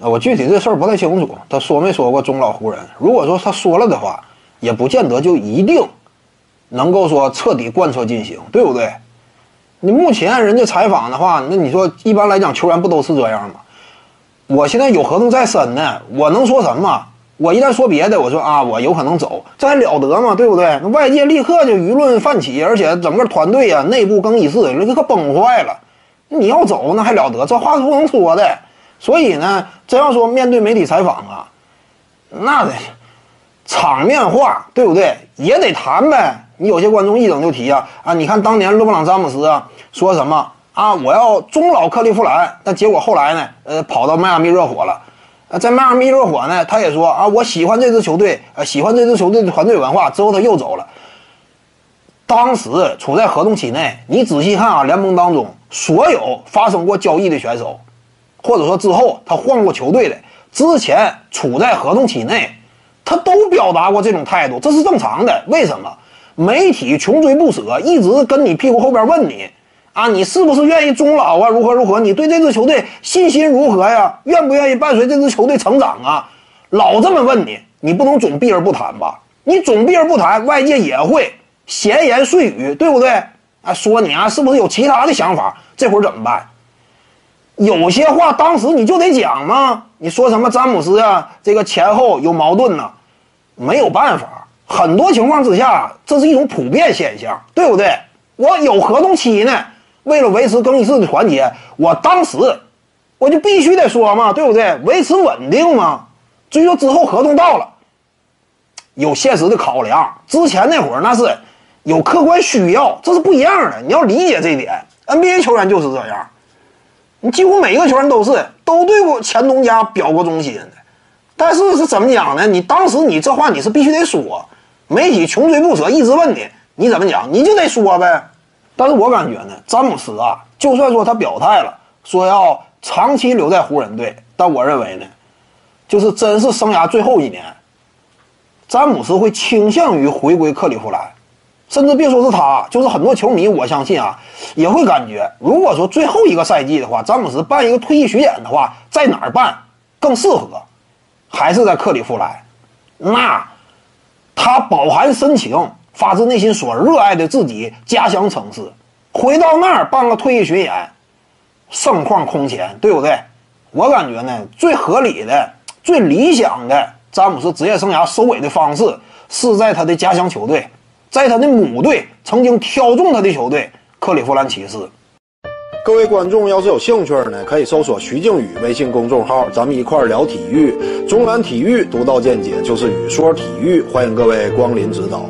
啊，我具体这事儿不太清楚，他说没说过中老湖人？如果说他说了的话，也不见得就一定能够说彻底贯彻进行，对不对？你目前人家采访的话，那你说一般来讲球员不都是这样吗？我现在有合同在身呢，我能说什么？我一旦说别的，我说啊，我有可能走，这还了得吗？对不对？那外界立刻就舆论泛起，而且整个团队啊，内部更衣室立刻崩坏了。你要走，那还了得？这话是不能说的。所以呢，真要说面对媒体采访啊，那得场面话，对不对？也得谈呗。你有些观众一整就提啊啊！你看当年勒布朗詹姆斯啊说什么啊？我要终老克利夫兰，但结果后来呢，呃，跑到迈阿密热火了。啊，在迈阿密热火呢，他也说啊，我喜欢这支球队，呃，喜欢这支球队的团队文化。之后他又走了。当时处在合同期内，你仔细看啊，联盟当中所有发生过交易的选手，或者说之后他换过球队的，之前处在合同期内，他都表达过这种态度，这是正常的。为什么？媒体穷追不舍，一直跟你屁股后边问你。啊，你是不是愿意终老啊？如何如何？你对这支球队信心如何呀？愿不愿意伴随这支球队成长啊？老这么问你，你不能总避而不谈吧？你总避而不谈，外界也会闲言碎语，对不对？啊，说你啊，是不是有其他的想法？这会儿怎么办？有些话当时你就得讲吗？你说什么詹姆斯啊？这个前后有矛盾呢？没有办法，很多情况之下，这是一种普遍现象，对不对？我有合同期呢。为了维持更衣室的团结，我当时我就必须得说嘛，对不对？维持稳定嘛。至于说之后合同到了，有现实的考量。之前那会儿那是有客观需要，这是不一样的。你要理解这一点。NBA 球员就是这样，你几乎每一个球员都是都对我前东家表过忠心的。但是是怎么讲呢？你当时你这话你是必须得说，媒体穷追不舍，一直问你，你怎么讲，你就得说呗。但是我感觉呢，詹姆斯啊，就算说他表态了，说要长期留在湖人队，但我认为呢，就是真是生涯最后一年，詹姆斯会倾向于回归克利夫兰，甚至别说是他，就是很多球迷，我相信啊，也会感觉，如果说最后一个赛季的话，詹姆斯办一个退役巡演的话，在哪儿办更适合？还是在克利夫兰？那他饱含深情。发自内心所热爱的自己家乡城市，回到那儿办个退役巡演，盛况空前，对不对？我感觉呢，最合理的、最理想的詹姆斯职业生涯收尾的方式，是在他的家乡球队，在他的母队曾经挑中他的球队克利夫兰骑士。各位观众要是有兴趣呢，可以搜索徐静宇微信公众号，咱们一块儿聊体育。中原体育独到见解就是语说体育，欢迎各位光临指导。